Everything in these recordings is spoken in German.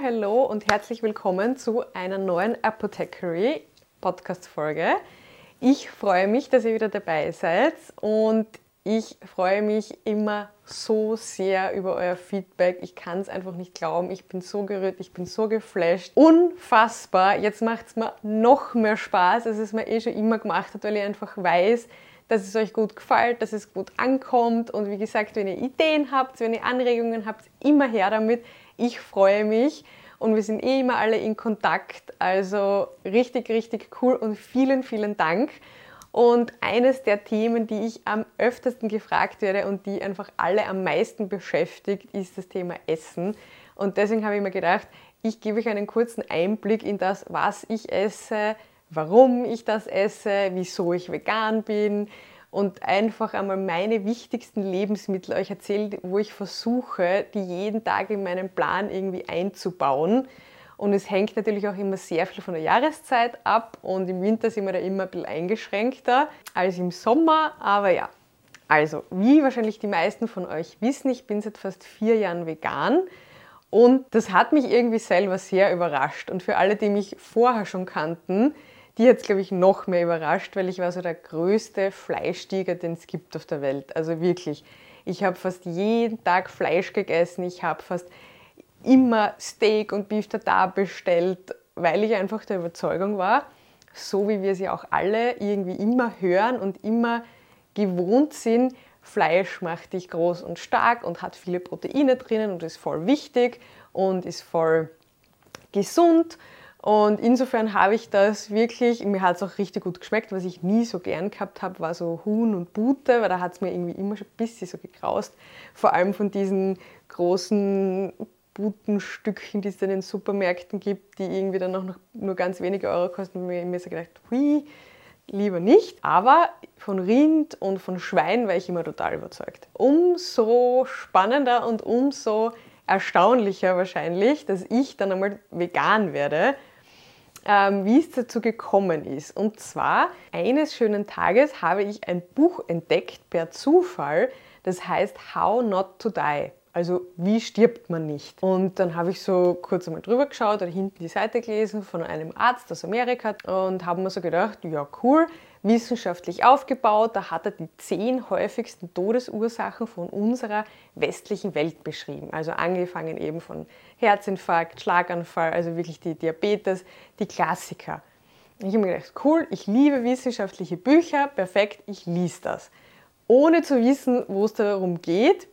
Hello, und herzlich willkommen zu einer neuen Apothecary Podcast Folge. Ich freue mich, dass ihr wieder dabei seid und ich freue mich immer so sehr über euer Feedback. Ich kann es einfach nicht glauben. Ich bin so gerührt, ich bin so geflasht. Unfassbar. Jetzt macht es mir noch mehr Spaß, als es mir eh schon immer gemacht hat, weil ich einfach weiß, dass es euch gut gefällt, dass es gut ankommt. Und wie gesagt, wenn ihr Ideen habt, wenn ihr Anregungen habt, immer her damit. Ich freue mich und wir sind eh immer alle in Kontakt. Also richtig, richtig cool und vielen, vielen Dank. Und eines der Themen, die ich am öftesten gefragt werde und die einfach alle am meisten beschäftigt, ist das Thema Essen. Und deswegen habe ich mir gedacht, ich gebe euch einen kurzen Einblick in das, was ich esse, warum ich das esse, wieso ich vegan bin und einfach einmal meine wichtigsten Lebensmittel euch erzählen, wo ich versuche, die jeden Tag in meinen Plan irgendwie einzubauen. Und es hängt natürlich auch immer sehr viel von der Jahreszeit ab und im Winter sind wir da immer ein bisschen eingeschränkter als im Sommer. Aber ja, also wie wahrscheinlich die meisten von euch wissen, ich bin seit fast vier Jahren vegan und das hat mich irgendwie selber sehr überrascht. Und für alle, die mich vorher schon kannten, die hat es, glaube ich, noch mehr überrascht, weil ich war so der größte Fleischtiger, den es gibt auf der Welt. Also wirklich, ich habe fast jeden Tag Fleisch gegessen, ich habe fast immer Steak und Beef Tartar bestellt, weil ich einfach der Überzeugung war, so wie wir sie auch alle irgendwie immer hören und immer gewohnt sind, Fleisch macht dich groß und stark und hat viele Proteine drinnen und ist voll wichtig und ist voll gesund. Und insofern habe ich das wirklich, mir hat es auch richtig gut geschmeckt. Was ich nie so gern gehabt habe, war so Huhn und Bute, weil da hat es mir irgendwie immer schon ein bisschen so gekraust. Vor allem von diesen großen Butenstückchen, die es in den Supermärkten gibt, die irgendwie dann auch noch nur ganz wenige Euro kosten, ich mir so gedacht, hui, lieber nicht. Aber von Rind und von Schwein war ich immer total überzeugt. Umso spannender und umso erstaunlicher wahrscheinlich, dass ich dann einmal vegan werde, ähm, wie es dazu gekommen ist. Und zwar, eines schönen Tages habe ich ein Buch entdeckt per Zufall, das heißt How Not to Die. Also wie stirbt man nicht? Und dann habe ich so kurz einmal drüber geschaut oder hinten die Seite gelesen von einem Arzt aus Amerika und habe mir so gedacht, ja cool, wissenschaftlich aufgebaut, da hat er die zehn häufigsten Todesursachen von unserer westlichen Welt beschrieben. Also angefangen eben von Herzinfarkt, Schlaganfall, also wirklich die Diabetes, die Klassiker. Ich habe mir gedacht, cool, ich liebe wissenschaftliche Bücher, perfekt, ich lese das. Ohne zu wissen, wo es darum geht,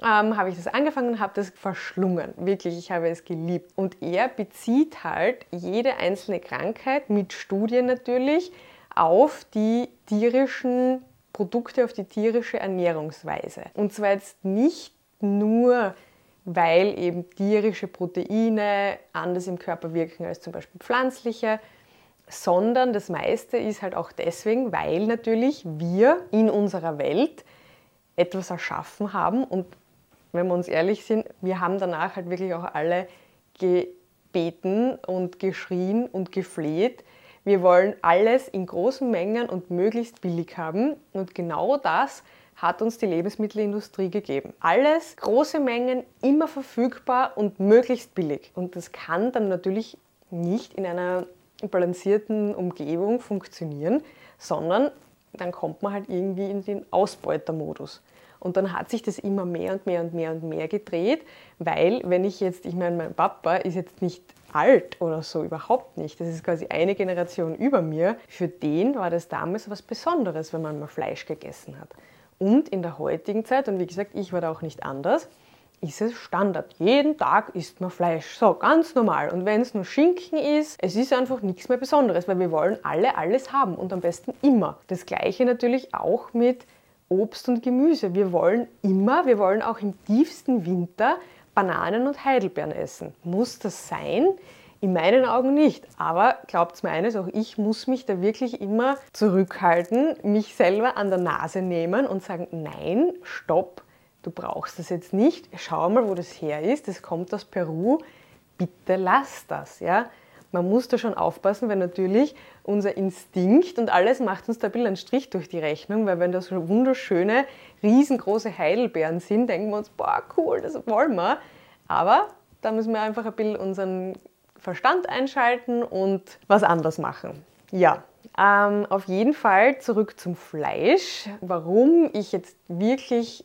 ähm, habe ich das angefangen und habe das verschlungen. Wirklich, ich habe es geliebt. Und er bezieht halt jede einzelne Krankheit mit Studien natürlich auf die tierischen Produkte, auf die tierische Ernährungsweise. Und zwar jetzt nicht nur, weil eben tierische Proteine anders im Körper wirken als zum Beispiel pflanzliche, sondern das meiste ist halt auch deswegen, weil natürlich wir in unserer Welt etwas erschaffen haben und wenn wir uns ehrlich sind, wir haben danach halt wirklich auch alle gebeten und geschrien und gefleht. Wir wollen alles in großen Mengen und möglichst billig haben. Und genau das hat uns die Lebensmittelindustrie gegeben. Alles, große Mengen, immer verfügbar und möglichst billig. Und das kann dann natürlich nicht in einer balancierten Umgebung funktionieren, sondern dann kommt man halt irgendwie in den Ausbeutermodus. Und dann hat sich das immer mehr und mehr und mehr und mehr gedreht, weil wenn ich jetzt, ich meine, mein Papa ist jetzt nicht alt oder so, überhaupt nicht. Das ist quasi eine Generation über mir. Für den war das damals was Besonderes, wenn man mal Fleisch gegessen hat. Und in der heutigen Zeit, und wie gesagt, ich war da auch nicht anders, ist es Standard. Jeden Tag isst man Fleisch. So, ganz normal. Und wenn es nur Schinken ist, es ist einfach nichts mehr Besonderes, weil wir wollen alle alles haben und am besten immer. Das gleiche natürlich auch mit Obst und Gemüse. Wir wollen immer, wir wollen auch im tiefsten Winter Bananen und Heidelbeeren essen. Muss das sein? In meinen Augen nicht. Aber glaubt mir eines, auch ich muss mich da wirklich immer zurückhalten, mich selber an der Nase nehmen und sagen, nein, stopp, du brauchst das jetzt nicht. Schau mal, wo das her ist. Das kommt aus Peru. Bitte lass das. Ja? Man muss da schon aufpassen, weil natürlich unser Instinkt und alles macht uns da ein bisschen einen Strich durch die Rechnung, weil wenn das so wunderschöne, riesengroße Heidelbeeren sind, denken wir uns, boah, cool, das wollen wir. Aber da müssen wir einfach ein bisschen unseren Verstand einschalten und was anders machen. Ja, ähm, auf jeden Fall zurück zum Fleisch. Warum ich jetzt wirklich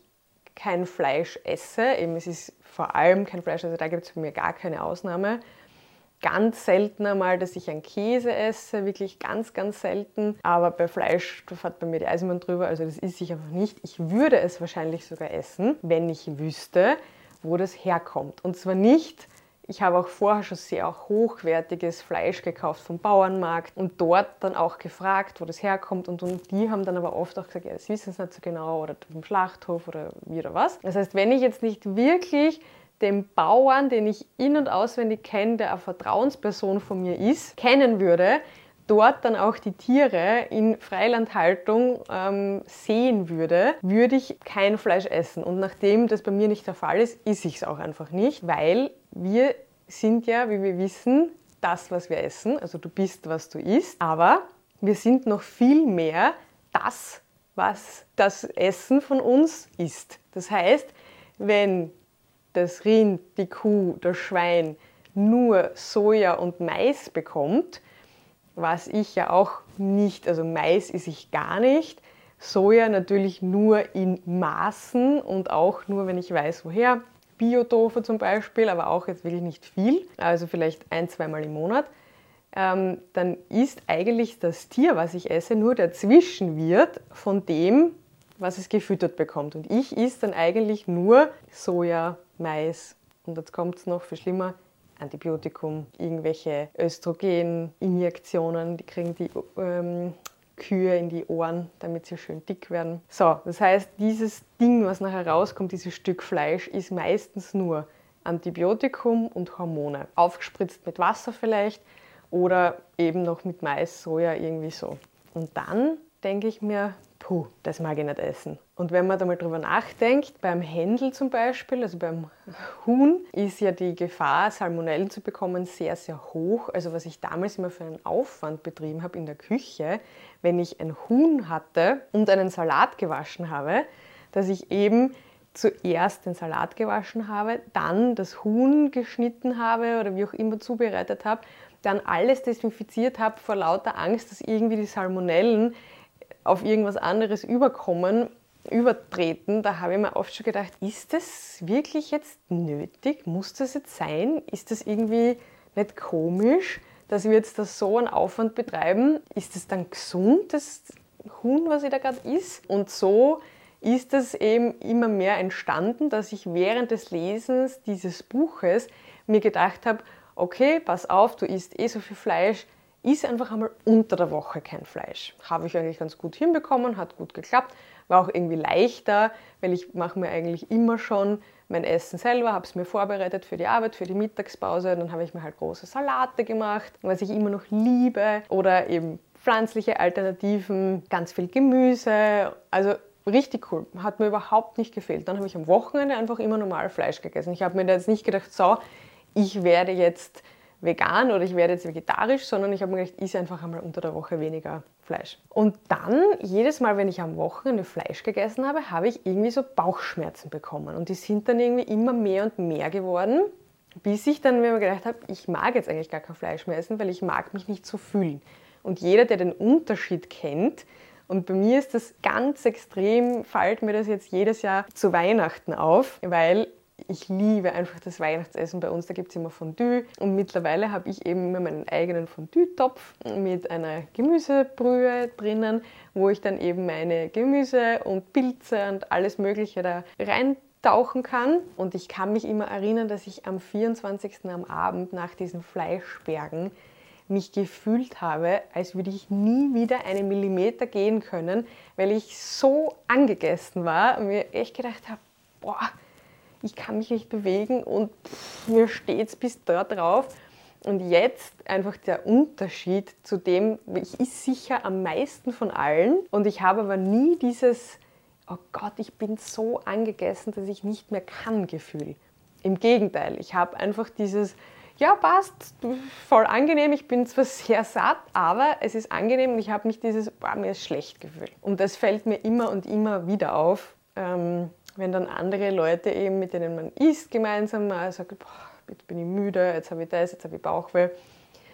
kein Fleisch esse, eben es ist vor allem kein Fleisch, also da gibt es für mich gar keine Ausnahme. Ganz selten einmal, dass ich einen Käse esse, wirklich ganz, ganz selten. Aber bei Fleisch, fährt bei mir die Eisenbahn drüber, also das esse ich einfach nicht. Ich würde es wahrscheinlich sogar essen, wenn ich wüsste, wo das herkommt. Und zwar nicht ich habe auch vorher schon sehr hochwertiges Fleisch gekauft vom Bauernmarkt und dort dann auch gefragt, wo das herkommt. Und, und die haben dann aber oft auch gesagt, ja, das wissen sie nicht so genau oder vom Schlachthof oder wie oder was. Das heißt, wenn ich jetzt nicht wirklich den Bauern, den ich in- und auswendig kenne, der eine Vertrauensperson von mir ist, kennen würde, dort dann auch die Tiere in Freilandhaltung ähm, sehen würde, würde ich kein Fleisch essen. Und nachdem das bei mir nicht der Fall ist, esse ich es auch einfach nicht, weil wir sind ja, wie wir wissen, das, was wir essen. Also du bist, was du isst. Aber wir sind noch viel mehr das, was das Essen von uns ist. Das heißt, wenn das Rind, die Kuh, das Schwein nur Soja und Mais bekommt, was ich ja auch nicht, also Mais esse ich gar nicht, Soja natürlich nur in Maßen und auch nur, wenn ich weiß, woher. Biotofu zum Beispiel, aber auch jetzt wirklich nicht viel, also vielleicht ein, zweimal im Monat. Ähm, dann ist eigentlich das Tier, was ich esse, nur der Zwischenwirt von dem, was es gefüttert bekommt. Und ich esse dann eigentlich nur Soja, Mais und jetzt kommt es noch viel schlimmer, Antibiotikum, irgendwelche Östrogeninjektionen, die kriegen die ähm, Kühe in die Ohren, damit sie schön dick werden. So, das heißt, dieses Ding, was nachher rauskommt, dieses Stück Fleisch, ist meistens nur Antibiotikum und Hormone. Aufgespritzt mit Wasser vielleicht oder eben noch mit Mais, Soja, irgendwie so. Und dann denke ich mir, puh, das mag ich nicht essen. Und wenn man da mal drüber nachdenkt, beim Händel zum Beispiel, also beim Huhn, ist ja die Gefahr, Salmonellen zu bekommen, sehr, sehr hoch. Also was ich damals immer für einen Aufwand betrieben habe in der Küche, wenn ich ein Huhn hatte und einen Salat gewaschen habe, dass ich eben zuerst den Salat gewaschen habe, dann das Huhn geschnitten habe oder wie auch immer zubereitet habe, dann alles desinfiziert habe vor lauter Angst, dass irgendwie die Salmonellen auf irgendwas anderes überkommen, übertreten, da habe ich mir oft schon gedacht, ist das wirklich jetzt nötig? Muss das jetzt sein? Ist das irgendwie nicht komisch, dass wir jetzt da so einen Aufwand betreiben? Ist das dann gesund, das Huhn, was ich da gerade isst? Und so ist es eben immer mehr entstanden, dass ich während des Lesens dieses Buches mir gedacht habe, okay, pass auf, du isst eh so viel Fleisch, ist einfach einmal unter der Woche kein Fleisch. Habe ich eigentlich ganz gut hinbekommen, hat gut geklappt, war auch irgendwie leichter, weil ich mache mir eigentlich immer schon mein Essen selber, habe es mir vorbereitet für die Arbeit, für die Mittagspause. Dann habe ich mir halt große Salate gemacht, was ich immer noch liebe. Oder eben pflanzliche Alternativen, ganz viel Gemüse. Also richtig cool. Hat mir überhaupt nicht gefehlt. Dann habe ich am Wochenende einfach immer normal Fleisch gegessen. Ich habe mir da jetzt nicht gedacht, so, ich werde jetzt vegan oder ich werde jetzt vegetarisch, sondern ich habe mir gedacht, ich esse einfach einmal unter der Woche weniger Fleisch. Und dann, jedes Mal, wenn ich am Wochenende Fleisch gegessen habe, habe ich irgendwie so Bauchschmerzen bekommen. Und die sind dann irgendwie immer mehr und mehr geworden, bis ich dann mir gedacht habe, ich mag jetzt eigentlich gar kein Fleisch mehr essen, weil ich mag mich nicht so fühlen. Und jeder, der den Unterschied kennt, und bei mir ist das ganz extrem, fällt mir das jetzt jedes Jahr zu Weihnachten auf, weil ich liebe einfach das Weihnachtsessen bei uns. Da gibt es immer Fondue und mittlerweile habe ich eben immer meinen eigenen Fondue-Topf mit einer Gemüsebrühe drinnen, wo ich dann eben meine Gemüse und Pilze und alles Mögliche da reintauchen kann. Und ich kann mich immer erinnern, dass ich am 24. am Abend nach diesen Fleischbergen mich gefühlt habe, als würde ich nie wieder einen Millimeter gehen können, weil ich so angegessen war und mir echt gedacht habe, boah, ich kann mich nicht bewegen und pff, mir steht es bis dort drauf. Und jetzt einfach der Unterschied zu dem, ich ist sicher am meisten von allen und ich habe aber nie dieses, oh Gott, ich bin so angegessen, dass ich nicht mehr kann Gefühl. Im Gegenteil, ich habe einfach dieses, ja passt, voll angenehm, ich bin zwar sehr satt, aber es ist angenehm und ich habe nicht dieses, boah, mir ist schlecht Gefühl. Und das fällt mir immer und immer wieder auf. Ähm, wenn dann andere Leute eben, mit denen man isst, gemeinsam mal sagt, boah, jetzt bin ich müde, jetzt habe ich das, jetzt habe ich Bauchweh.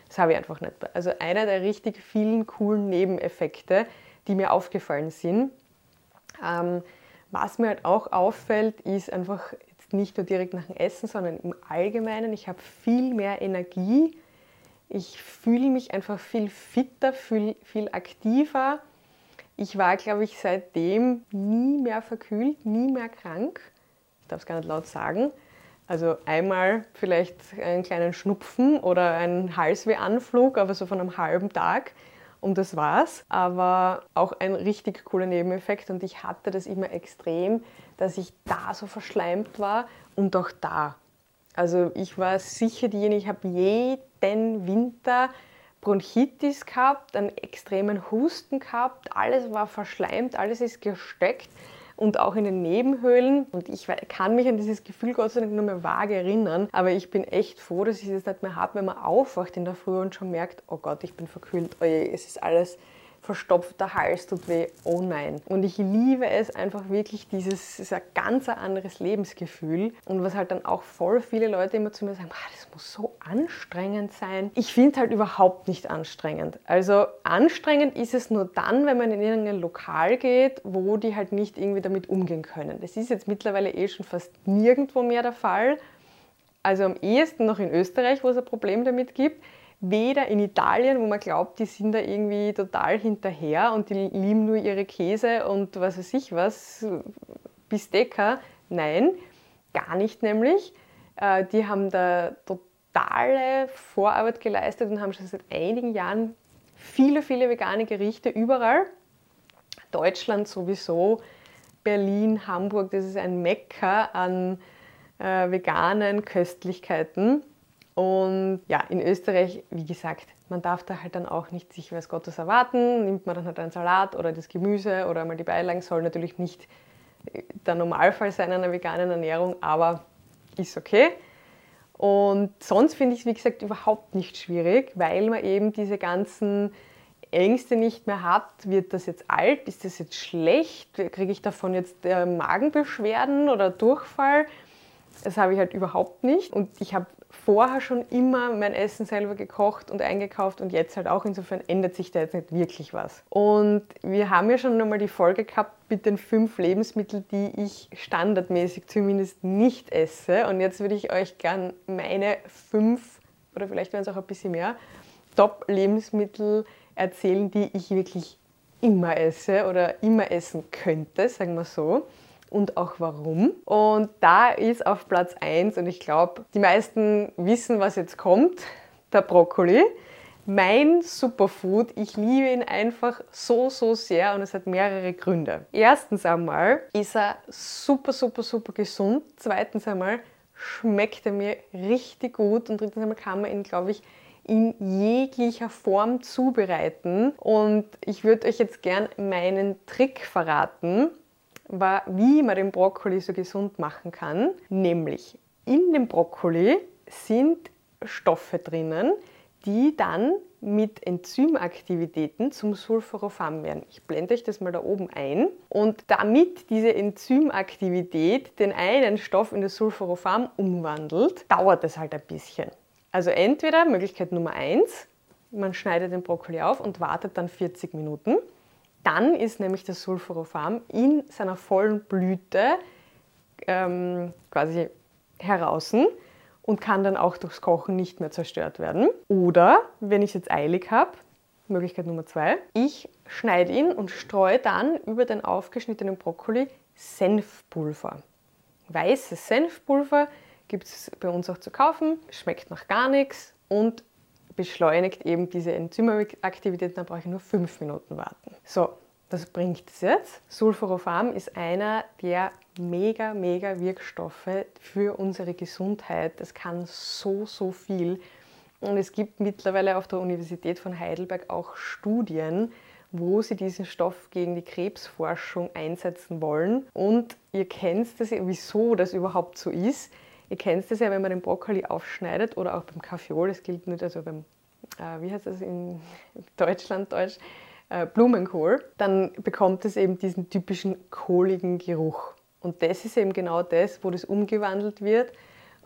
Das habe ich einfach nicht. Also einer der richtig vielen coolen Nebeneffekte, die mir aufgefallen sind. Ähm, was mir halt auch auffällt, ist einfach jetzt nicht nur direkt nach dem Essen, sondern im Allgemeinen, ich habe viel mehr Energie. Ich fühle mich einfach viel fitter, viel, viel aktiver. Ich war, glaube ich, seitdem nie mehr verkühlt, nie mehr krank. Ich darf es gar nicht laut sagen. Also einmal vielleicht einen kleinen Schnupfen oder einen Halswehanflug, aber so von einem halben Tag und das war's. Aber auch ein richtig cooler Nebeneffekt und ich hatte das immer extrem, dass ich da so verschleimt war und auch da. Also ich war sicher diejenige, ich habe jeden Winter Bronchitis gehabt, einen extremen Husten gehabt, alles war verschleimt, alles ist gesteckt und auch in den Nebenhöhlen. Und ich kann mich an dieses Gefühl Gott sei Dank nur mehr vage erinnern. Aber ich bin echt froh, dass ich es nicht mehr habe, wenn man aufwacht in der Früh und schon merkt, oh Gott, ich bin verkühlt, oh es ist alles verstopfter Hals tut weh, oh nein. Und ich liebe es einfach wirklich, dieses ist ein ganz anderes Lebensgefühl. Und was halt dann auch voll viele Leute immer zu mir sagen, ah, das muss so anstrengend sein. Ich finde halt überhaupt nicht anstrengend. Also anstrengend ist es nur dann, wenn man in irgendein Lokal geht, wo die halt nicht irgendwie damit umgehen können. Das ist jetzt mittlerweile eh schon fast nirgendwo mehr der Fall. Also am ehesten noch in Österreich, wo es ein Problem damit gibt weder in Italien, wo man glaubt, die sind da irgendwie total hinterher und die lieben nur ihre Käse und was weiß ich was, Bistecca. Nein, gar nicht nämlich. Äh, die haben da totale Vorarbeit geleistet und haben schon seit einigen Jahren viele, viele vegane Gerichte überall. Deutschland sowieso, Berlin, Hamburg, das ist ein Mekka an äh, veganen Köstlichkeiten. Und ja, in Österreich, wie gesagt, man darf da halt dann auch nicht sich was Gottes erwarten. Nimmt man dann halt einen Salat oder das Gemüse oder mal die Beilagen, soll natürlich nicht äh, der Normalfall sein einer veganen Ernährung, aber ist okay. Und sonst finde ich es, wie gesagt, überhaupt nicht schwierig, weil man eben diese ganzen Ängste nicht mehr hat. Wird das jetzt alt? Ist das jetzt schlecht? Kriege ich davon jetzt äh, Magenbeschwerden oder Durchfall? Das habe ich halt überhaupt nicht. Und ich habe vorher schon immer mein Essen selber gekocht und eingekauft und jetzt halt auch. Insofern ändert sich da jetzt nicht wirklich was. Und wir haben ja schon einmal die Folge gehabt mit den fünf Lebensmitteln, die ich standardmäßig zumindest nicht esse. Und jetzt würde ich euch gern meine fünf oder vielleicht wären es auch ein bisschen mehr Top-Lebensmittel erzählen, die ich wirklich immer esse oder immer essen könnte, sagen wir so und auch warum. Und da ist auf Platz 1, und ich glaube, die meisten wissen, was jetzt kommt, der Brokkoli. Mein Superfood, ich liebe ihn einfach so, so sehr und es hat mehrere Gründe. Erstens einmal ist er super, super, super gesund. Zweitens einmal schmeckt er mir richtig gut und drittens einmal kann man ihn, glaube ich, in jeglicher Form zubereiten. Und ich würde euch jetzt gern meinen Trick verraten, war, wie man den Brokkoli so gesund machen kann. Nämlich in dem Brokkoli sind Stoffe drinnen, die dann mit Enzymaktivitäten zum Sulforapham werden. Ich blende euch das mal da oben ein. Und damit diese Enzymaktivität den einen Stoff in das Sulforapham umwandelt, dauert es halt ein bisschen. Also entweder Möglichkeit Nummer 1, man schneidet den Brokkoli auf und wartet dann 40 Minuten. Dann ist nämlich das Sulforapham in seiner vollen Blüte ähm, quasi heraus und kann dann auch durchs Kochen nicht mehr zerstört werden. Oder, wenn ich es jetzt eilig habe, Möglichkeit Nummer zwei, ich schneide ihn und streue dann über den aufgeschnittenen Brokkoli Senfpulver. Weißes Senfpulver gibt es bei uns auch zu kaufen, schmeckt nach gar nichts und beschleunigt eben diese Enzymaktivität, dann brauche ich nur fünf Minuten warten. So, was bringt es jetzt? Sulforapham ist einer der mega, mega Wirkstoffe für unsere Gesundheit. Das kann so, so viel. Und es gibt mittlerweile auf der Universität von Heidelberg auch Studien, wo sie diesen Stoff gegen die Krebsforschung einsetzen wollen. Und ihr kennt das, wieso das überhaupt so ist. Ihr kennt das ja, wenn man den Brokkoli aufschneidet oder auch beim Kaffeeol, das gilt nicht, also beim, äh, wie heißt das in Deutschland, Deutsch, äh, Blumenkohl, dann bekommt es eben diesen typischen kohligen Geruch. Und das ist eben genau das, wo das umgewandelt wird.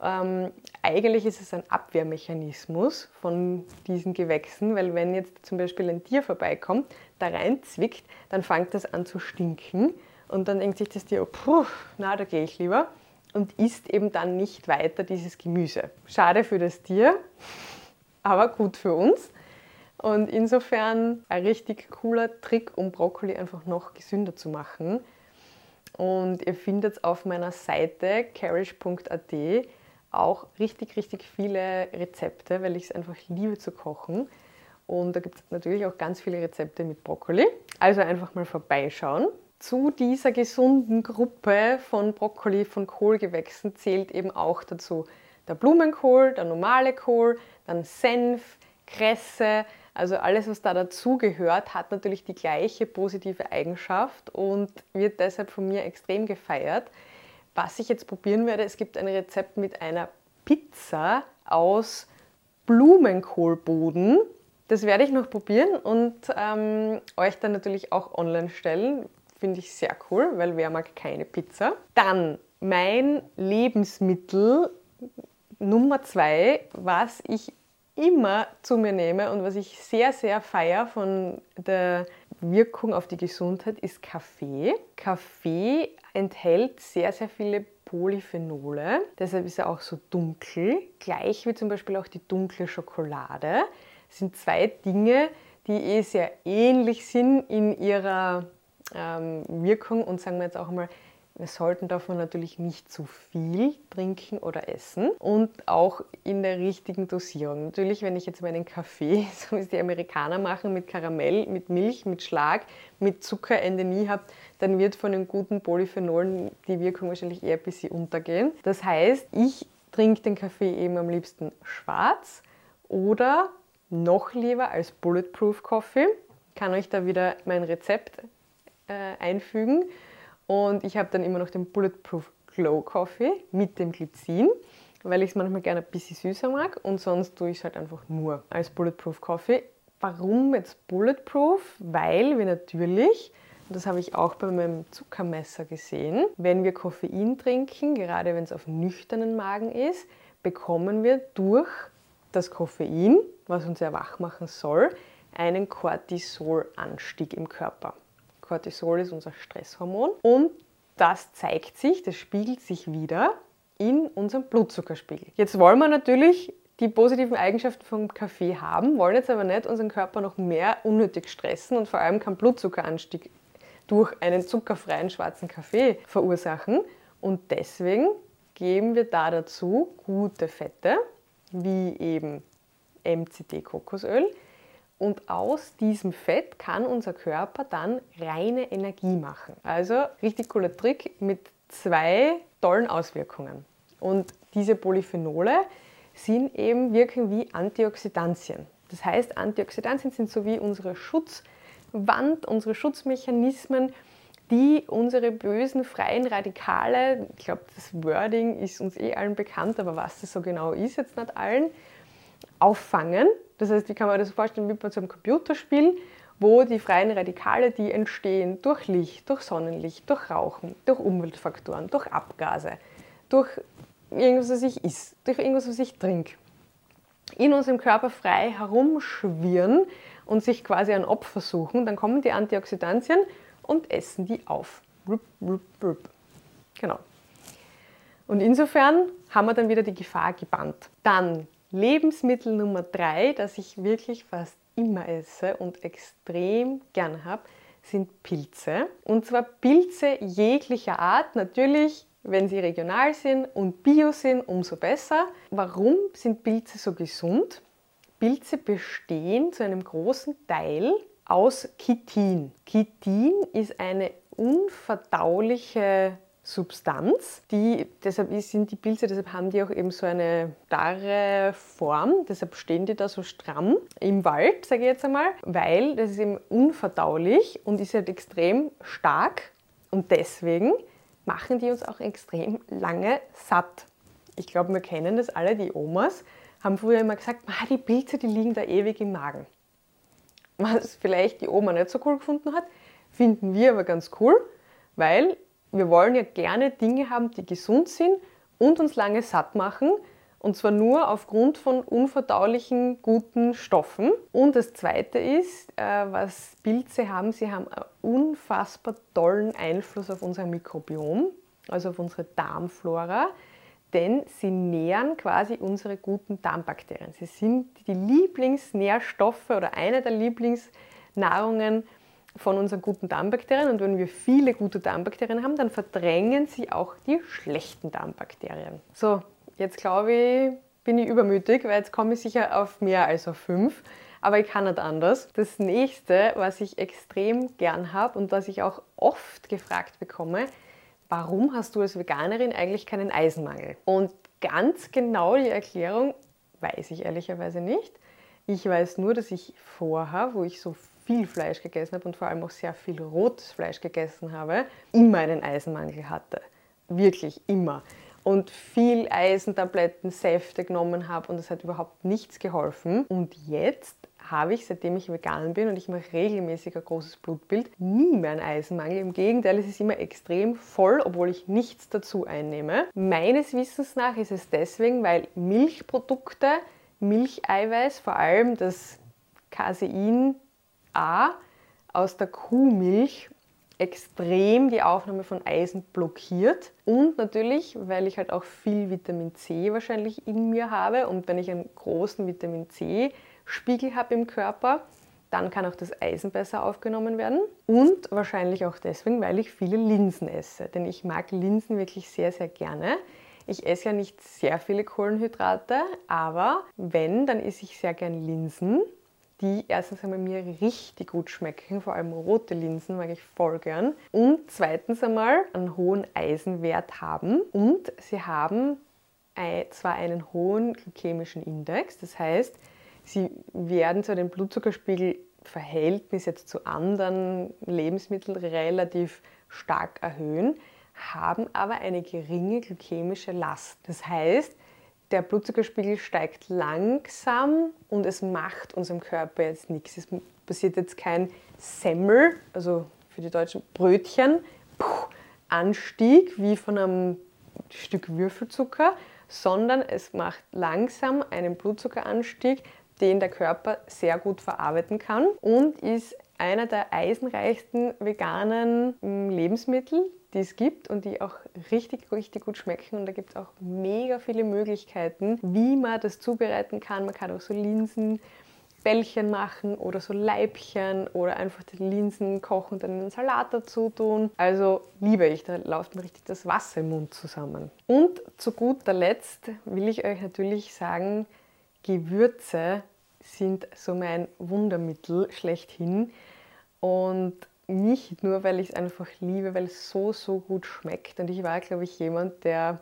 Ähm, eigentlich ist es ein Abwehrmechanismus von diesen Gewächsen, weil wenn jetzt zum Beispiel ein Tier vorbeikommt, da reinzwickt, dann fängt das an zu stinken. Und dann denkt sich das Tier, oh, puh, na, da gehe ich lieber und isst eben dann nicht weiter dieses Gemüse. Schade für das Tier, aber gut für uns. Und insofern ein richtig cooler Trick, um Brokkoli einfach noch gesünder zu machen. Und ihr findet auf meiner Seite carish.at auch richtig, richtig viele Rezepte, weil ich es einfach liebe zu kochen. Und da gibt es natürlich auch ganz viele Rezepte mit Brokkoli. Also einfach mal vorbeischauen. Zu dieser gesunden Gruppe von Brokkoli, von Kohlgewächsen zählt eben auch dazu der Blumenkohl, der normale Kohl, dann Senf, Kresse, also alles, was da dazugehört, hat natürlich die gleiche positive Eigenschaft und wird deshalb von mir extrem gefeiert. Was ich jetzt probieren werde, es gibt ein Rezept mit einer Pizza aus Blumenkohlboden. Das werde ich noch probieren und ähm, euch dann natürlich auch online stellen. Finde ich sehr cool, weil wer mag keine Pizza. Dann mein Lebensmittel Nummer zwei, was ich immer zu mir nehme und was ich sehr, sehr feiere von der Wirkung auf die Gesundheit, ist Kaffee. Kaffee enthält sehr, sehr viele Polyphenole, deshalb ist er auch so dunkel, gleich wie zum Beispiel auch die dunkle Schokolade. Das sind zwei Dinge, die eh sehr ähnlich sind in ihrer ähm, Wirkung und sagen wir jetzt auch mal wir sollten davon natürlich nicht zu viel trinken oder essen und auch in der richtigen Dosierung. Natürlich, wenn ich jetzt meinen Kaffee, so wie es die Amerikaner machen, mit Karamell, mit Milch, mit Schlag, mit Zuckerende nie habe, dann wird von den guten Polyphenolen die Wirkung wahrscheinlich eher ein bisschen untergehen. Das heißt, ich trinke den Kaffee eben am liebsten schwarz oder noch lieber als Bulletproof Coffee. Ich kann euch da wieder mein Rezept äh, einfügen. Und ich habe dann immer noch den Bulletproof Glow Coffee mit dem Glycin, weil ich es manchmal gerne ein bisschen süßer mag und sonst tue ich es halt einfach nur als Bulletproof Coffee. Warum jetzt Bulletproof? Weil wir natürlich, und das habe ich auch bei meinem Zuckermesser gesehen, wenn wir Koffein trinken, gerade wenn es auf nüchternen Magen ist, bekommen wir durch das Koffein, was uns ja wach machen soll, einen Cortisolanstieg im Körper. Cortisol ist unser Stresshormon und das zeigt sich, das spiegelt sich wieder in unserem Blutzuckerspiegel. Jetzt wollen wir natürlich die positiven Eigenschaften vom Kaffee haben, wollen jetzt aber nicht unseren Körper noch mehr unnötig stressen und vor allem keinen Blutzuckeranstieg durch einen zuckerfreien schwarzen Kaffee verursachen. Und deswegen geben wir da dazu gute Fette, wie eben MCT-Kokosöl, und aus diesem Fett kann unser Körper dann reine Energie machen. Also richtig cooler Trick mit zwei tollen Auswirkungen. Und diese Polyphenole sind eben wirken wie Antioxidantien. Das heißt, Antioxidantien sind so wie unsere Schutzwand, unsere Schutzmechanismen, die unsere bösen freien Radikale, ich glaube, das Wording ist uns eh allen bekannt, aber was das so genau ist, jetzt nicht allen, auffangen das heißt, wie kann man das vorstellen wie bei so einem Computerspiel, wo die freien Radikale, die entstehen durch Licht, durch Sonnenlicht, durch Rauchen, durch Umweltfaktoren, durch Abgase, durch irgendwas, was ich esse, durch irgendwas, was ich trinke, in unserem Körper frei herumschwirren und sich quasi ein Opfer suchen, dann kommen die Antioxidantien und essen die auf. Genau. Und insofern haben wir dann wieder die Gefahr gebannt. Dann Lebensmittel Nummer drei, das ich wirklich fast immer esse und extrem gern habe, sind Pilze. Und zwar Pilze jeglicher Art. Natürlich, wenn sie regional sind und bio sind, umso besser. Warum sind Pilze so gesund? Pilze bestehen zu einem großen Teil aus Chitin. Chitin ist eine unverdauliche Substanz. Die, deshalb sind die Pilze, deshalb haben die auch eben so eine starre Form, deshalb stehen die da so stramm im Wald, sage ich jetzt einmal, weil das ist eben unverdaulich und ist halt extrem stark und deswegen machen die uns auch extrem lange satt. Ich glaube, wir kennen das alle, die Omas haben früher immer gesagt, die Pilze, die liegen da ewig im Magen. Was vielleicht die Oma nicht so cool gefunden hat, finden wir aber ganz cool, weil wir wollen ja gerne Dinge haben, die gesund sind und uns lange satt machen. Und zwar nur aufgrund von unverdaulichen, guten Stoffen. Und das Zweite ist, äh, was Pilze haben, sie haben einen unfassbar tollen Einfluss auf unser Mikrobiom, also auf unsere Darmflora denn sie nähren quasi unsere guten Darmbakterien. Sie sind die Lieblingsnährstoffe oder eine der Lieblingsnahrungen von unseren guten Darmbakterien. Und wenn wir viele gute Darmbakterien haben, dann verdrängen sie auch die schlechten Darmbakterien. So, jetzt glaube ich, bin ich übermütig, weil jetzt komme ich sicher auf mehr als auf fünf. Aber ich kann nicht anders. Das nächste, was ich extrem gern habe und was ich auch oft gefragt bekomme, warum hast du als Veganerin eigentlich keinen Eisenmangel? Und ganz genau die Erklärung weiß ich ehrlicherweise nicht. Ich weiß nur, dass ich vorher, wo ich so viel Fleisch gegessen habe und vor allem auch sehr viel rotes Fleisch gegessen habe, immer einen Eisenmangel hatte. Wirklich immer. Und viel Eisentabletten, Säfte genommen habe und es hat überhaupt nichts geholfen. Und jetzt habe ich, seitdem ich vegan bin und ich mache regelmäßig ein großes Blutbild, nie mehr einen Eisenmangel. Im Gegenteil, es ist immer extrem voll, obwohl ich nichts dazu einnehme. Meines Wissens nach ist es deswegen, weil Milchprodukte, Milcheiweiß, vor allem das Casein A aus der Kuhmilch extrem die Aufnahme von Eisen blockiert und natürlich, weil ich halt auch viel Vitamin C wahrscheinlich in mir habe und wenn ich einen großen Vitamin C Spiegel habe im Körper, dann kann auch das Eisen besser aufgenommen werden. Und wahrscheinlich auch deswegen, weil ich viele Linsen esse. Denn ich mag Linsen wirklich sehr, sehr gerne. Ich esse ja nicht sehr viele Kohlenhydrate, aber wenn, dann esse ich sehr gern Linsen, die erstens einmal mir richtig gut schmecken, vor allem rote Linsen mag ich voll gern. Und zweitens einmal einen hohen Eisenwert haben. Und sie haben zwar einen hohen glykämischen Index, das heißt, Sie werden zwar den Blutzuckerspiegel Verhältnis jetzt zu anderen Lebensmitteln relativ stark erhöhen, haben aber eine geringe glykämische Last. Das heißt, der Blutzuckerspiegel steigt langsam und es macht unserem Körper jetzt nichts. Es passiert jetzt kein Semmel, also für die Deutschen Brötchen, Anstieg wie von einem Stück Würfelzucker, sondern es macht langsam einen Blutzuckeranstieg, den der Körper sehr gut verarbeiten kann und ist einer der eisenreichsten veganen mm, Lebensmittel, die es gibt und die auch richtig, richtig gut schmecken. Und da gibt es auch mega viele Möglichkeiten, wie man das zubereiten kann. Man kann auch so Linsen. Bällchen machen oder so Leibchen oder einfach die Linsen kochen und dann einen Salat dazu tun. Also liebe ich, da läuft mir richtig das Wasser im Mund zusammen. Und zu guter Letzt will ich euch natürlich sagen, Gewürze sind so mein Wundermittel schlechthin. Und nicht nur, weil ich es einfach liebe, weil es so, so gut schmeckt. Und ich war, glaube ich, jemand, der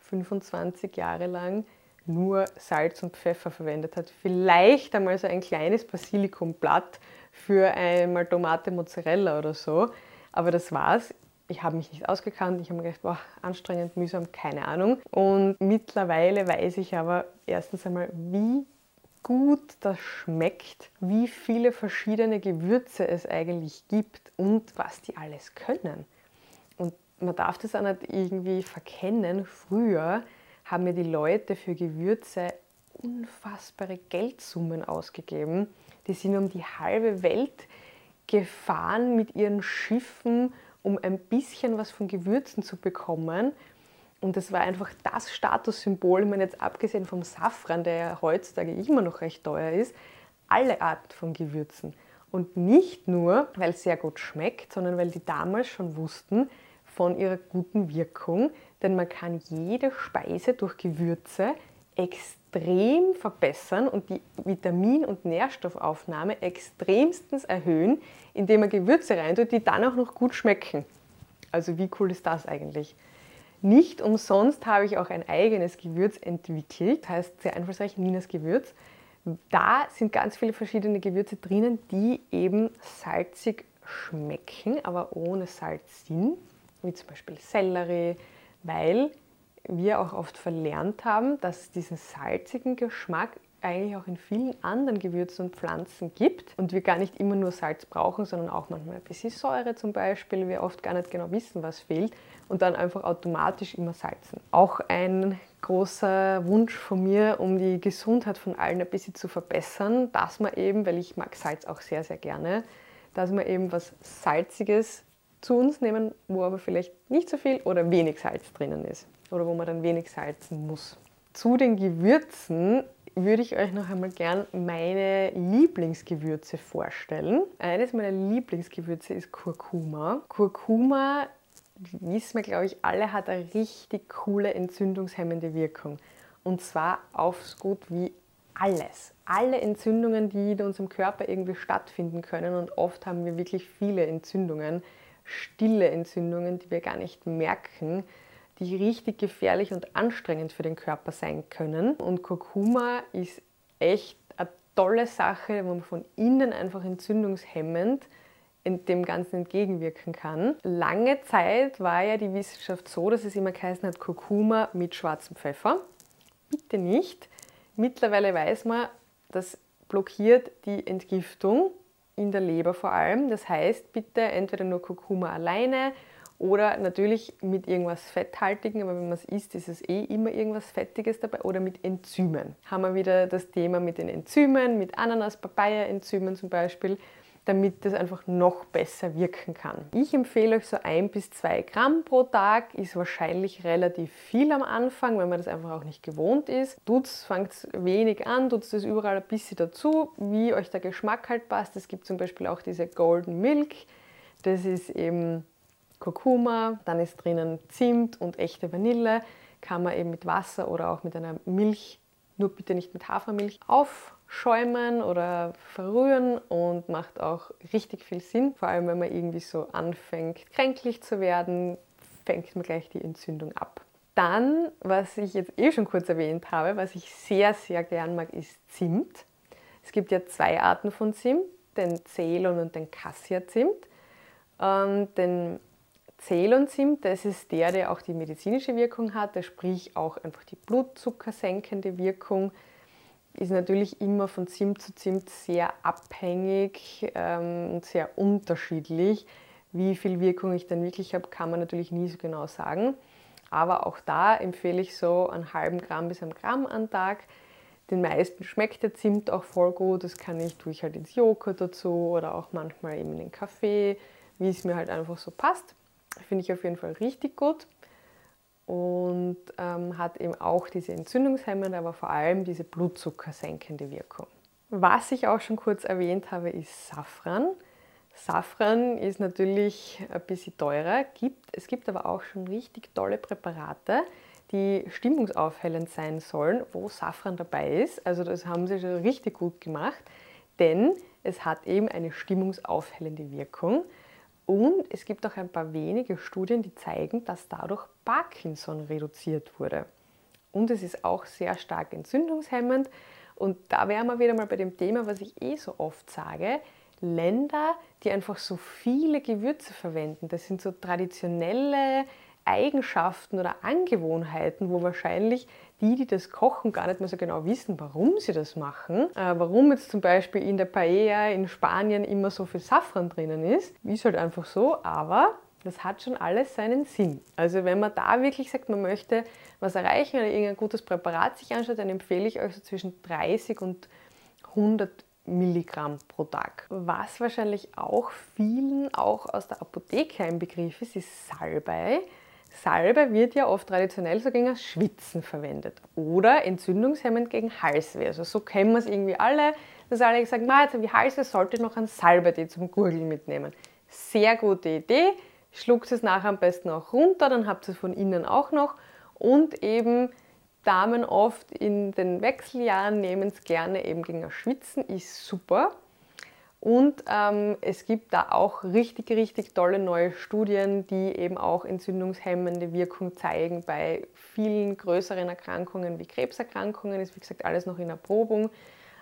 25 Jahre lang nur Salz und Pfeffer verwendet hat. Vielleicht einmal so ein kleines Basilikumblatt für einmal Tomate Mozzarella oder so. Aber das war's. Ich habe mich nicht ausgekannt. Ich habe mir gedacht, boah, anstrengend, mühsam, keine Ahnung. Und mittlerweile weiß ich aber erstens einmal, wie gut das schmeckt, wie viele verschiedene Gewürze es eigentlich gibt und was die alles können. Und man darf das auch nicht irgendwie verkennen. Früher haben mir die Leute für Gewürze unfassbare Geldsummen ausgegeben. Die sind um die halbe Welt gefahren mit ihren Schiffen, um ein bisschen was von Gewürzen zu bekommen. Und das war einfach das Statussymbol, ich meine jetzt abgesehen vom Safran, der ja heutzutage immer noch recht teuer ist, alle Arten von Gewürzen. Und nicht nur, weil es sehr gut schmeckt, sondern weil die damals schon wussten von ihrer guten Wirkung, denn man kann jede Speise durch Gewürze extrem verbessern und die Vitamin- und Nährstoffaufnahme extremstens erhöhen, indem man Gewürze reintut, die dann auch noch gut schmecken. Also wie cool ist das eigentlich? Nicht umsonst habe ich auch ein eigenes Gewürz entwickelt, heißt sehr einfallsreich Ninas Gewürz. Da sind ganz viele verschiedene Gewürze drinnen, die eben salzig schmecken, aber ohne Salz sind, wie zum Beispiel Sellerie, weil wir auch oft verlernt haben, dass es diesen salzigen Geschmack eigentlich auch in vielen anderen Gewürzen und Pflanzen gibt und wir gar nicht immer nur Salz brauchen, sondern auch manchmal ein bisschen Säure zum Beispiel, wir oft gar nicht genau wissen, was fehlt und dann einfach automatisch immer salzen. Auch ein großer Wunsch von mir, um die Gesundheit von allen ein bisschen zu verbessern, dass man eben, weil ich mag Salz auch sehr, sehr gerne, dass wir eben was Salziges zu uns nehmen, wo aber vielleicht nicht so viel oder wenig Salz drinnen ist oder wo man dann wenig salzen muss. Zu den Gewürzen würde ich euch noch einmal gern meine Lieblingsgewürze vorstellen. Eines meiner Lieblingsgewürze ist Kurkuma. Kurkuma, wissen wir glaube ich alle, hat eine richtig coole entzündungshemmende Wirkung. Und zwar auf so gut wie alles. Alle Entzündungen, die in unserem Körper irgendwie stattfinden können. Und oft haben wir wirklich viele Entzündungen, stille Entzündungen, die wir gar nicht merken, die richtig gefährlich und anstrengend für den Körper sein können. Und Kurkuma ist echt eine tolle Sache, wo man von innen einfach entzündungshemmend dem Ganzen entgegenwirken kann. Lange Zeit war ja die Wissenschaft so, dass es immer geheißen hat, Kurkuma mit schwarzem Pfeffer. Bitte nicht. Mittlerweile weiß man, das blockiert die Entgiftung in der Leber vor allem. Das heißt, bitte entweder nur Kurkuma alleine oder natürlich mit irgendwas Fetthaltigem, aber wenn man es isst, ist es eh immer irgendwas Fettiges dabei oder mit Enzymen. Haben wir wieder das Thema mit den Enzymen, mit Ananas-Papaya-Enzymen zum Beispiel damit das einfach noch besser wirken kann. Ich empfehle euch so ein bis zwei Gramm pro Tag, ist wahrscheinlich relativ viel am Anfang, wenn man das einfach auch nicht gewohnt ist. Tut's, fangt wenig an, tut es überall ein bisschen dazu, wie euch der Geschmack halt passt. Es gibt zum Beispiel auch diese Golden Milk, das ist eben Kurkuma, dann ist drinnen Zimt und echte Vanille, kann man eben mit Wasser oder auch mit einer Milch, nur bitte nicht mit Hafermilch, auf schäumen oder verrühren und macht auch richtig viel Sinn. Vor allem, wenn man irgendwie so anfängt, kränklich zu werden, fängt man gleich die Entzündung ab. Dann, was ich jetzt eh schon kurz erwähnt habe, was ich sehr, sehr gern mag, ist Zimt. Es gibt ja zwei Arten von Zimt, den Ceylon und den Cassia-Zimt. Ähm, den Ceylon-Zimt, das ist der, der auch die medizinische Wirkung hat, der sprich auch einfach die blutzuckersenkende Wirkung ist natürlich immer von Zimt zu Zimt sehr abhängig ähm, und sehr unterschiedlich. Wie viel Wirkung ich dann wirklich habe, kann man natürlich nie so genau sagen. Aber auch da empfehle ich so einen halben Gramm bis einen Gramm am Tag. Den meisten schmeckt der Zimt auch voll gut. Das kann ich, tue ich halt ins Joghurt dazu oder auch manchmal eben in den Kaffee, wie es mir halt einfach so passt. Finde ich auf jeden Fall richtig gut und ähm, hat eben auch diese entzündungshemmende, aber vor allem diese blutzuckersenkende Wirkung. Was ich auch schon kurz erwähnt habe, ist Safran. Safran ist natürlich ein bisschen teurer, gibt, es gibt aber auch schon richtig tolle Präparate, die stimmungsaufhellend sein sollen, wo Safran dabei ist. Also das haben sie schon richtig gut gemacht, denn es hat eben eine stimmungsaufhellende Wirkung. Und es gibt auch ein paar wenige Studien, die zeigen, dass dadurch Parkinson reduziert wurde. Und es ist auch sehr stark entzündungshemmend. Und da wären wir wieder mal bei dem Thema, was ich eh so oft sage. Länder, die einfach so viele Gewürze verwenden, das sind so traditionelle Eigenschaften oder Angewohnheiten, wo wahrscheinlich die, die das kochen, gar nicht mehr so genau wissen, warum sie das machen. Äh, warum jetzt zum Beispiel in der Paella in Spanien immer so viel Safran drinnen ist, ist halt einfach so, aber das hat schon alles seinen Sinn. Also wenn man da wirklich sagt, man möchte was erreichen oder irgendein gutes Präparat sich anschaut, dann empfehle ich euch so zwischen 30 und 100 Milligramm pro Tag. Was wahrscheinlich auch vielen, auch aus der Apotheke ein Begriff ist, ist Salbei. Salbe wird ja oft traditionell so gegen das Schwitzen verwendet oder entzündungshemmend gegen Halsweh. Also so kennen wir es irgendwie alle, dass alle gesagt haben, jetzt habe ich Halsweh, sollte ich noch ein Salbe zum Gurgeln mitnehmen. Sehr gute Idee. Schluckt es nachher am besten auch runter, dann habt ihr es von innen auch noch. Und eben Damen oft in den Wechseljahren nehmen es gerne eben gegen das Schwitzen, ist super. Und ähm, es gibt da auch richtig, richtig tolle neue Studien, die eben auch entzündungshemmende Wirkung zeigen bei vielen größeren Erkrankungen wie Krebserkrankungen. Ist wie gesagt alles noch in Erprobung.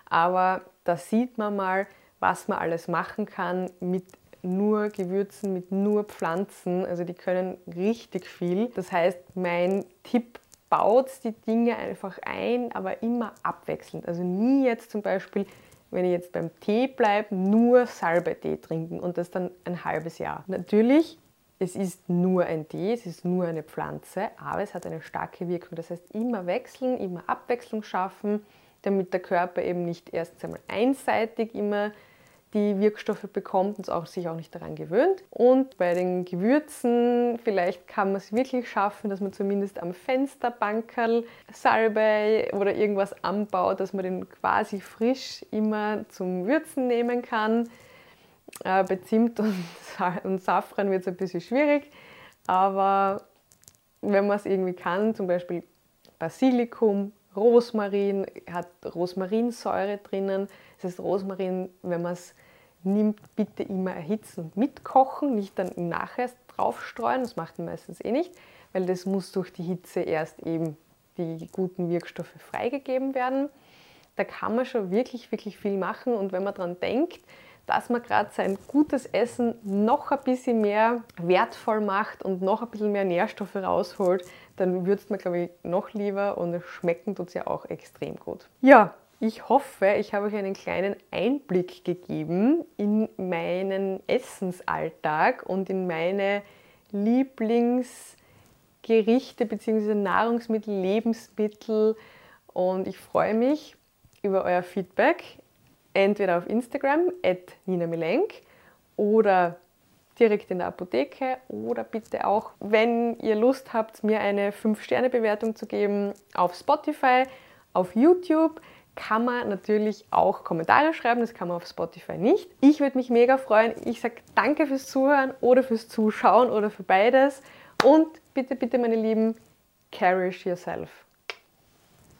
Aber da sieht man mal, was man alles machen kann mit nur Gewürzen, mit nur Pflanzen. Also die können richtig viel. Das heißt, mein Tipp baut die Dinge einfach ein, aber immer abwechselnd. Also nie jetzt zum Beispiel, wenn ich jetzt beim Tee bleibe, nur Salbei-Tee trinken und das dann ein halbes Jahr. Natürlich, es ist nur ein Tee, es ist nur eine Pflanze, aber es hat eine starke Wirkung. Das heißt, immer wechseln, immer Abwechslung schaffen, damit der Körper eben nicht erst einmal einseitig immer die Wirkstoffe bekommt und auch, sich auch nicht daran gewöhnt. Und bei den Gewürzen, vielleicht kann man es wirklich schaffen, dass man zumindest am Fensterbankerl Salbei oder irgendwas anbaut, dass man den quasi frisch immer zum Würzen nehmen kann. Äh, bei Zimt und, und Safran wird es ein bisschen schwierig, aber wenn man es irgendwie kann, zum Beispiel Basilikum, Rosmarin, hat Rosmarinsäure drinnen. Das heißt, Rosmarin, wenn man es nimmt, bitte immer erhitzen und mitkochen, nicht dann im Nachher draufstreuen, das macht man meistens eh nicht, weil das muss durch die Hitze erst eben die guten Wirkstoffe freigegeben werden. Da kann man schon wirklich, wirklich viel machen und wenn man daran denkt, dass man gerade sein gutes Essen noch ein bisschen mehr wertvoll macht und noch ein bisschen mehr Nährstoffe rausholt, dann würzt man, glaube ich, noch lieber und schmecken tut es ja auch extrem gut. Ja, ich hoffe, ich habe euch einen kleinen Einblick gegeben in meinen Essensalltag und in meine Lieblingsgerichte bzw. Nahrungsmittel, Lebensmittel. Und ich freue mich über euer Feedback, entweder auf Instagram, at Nina Milenk, oder direkt in der Apotheke oder bitte auch, wenn ihr Lust habt, mir eine 5-Sterne-Bewertung zu geben auf Spotify, auf YouTube kann man natürlich auch Kommentare schreiben, das kann man auf Spotify nicht. Ich würde mich mega freuen. Ich sage danke fürs Zuhören oder fürs Zuschauen oder für beides. Und bitte, bitte, meine Lieben, cherish yourself.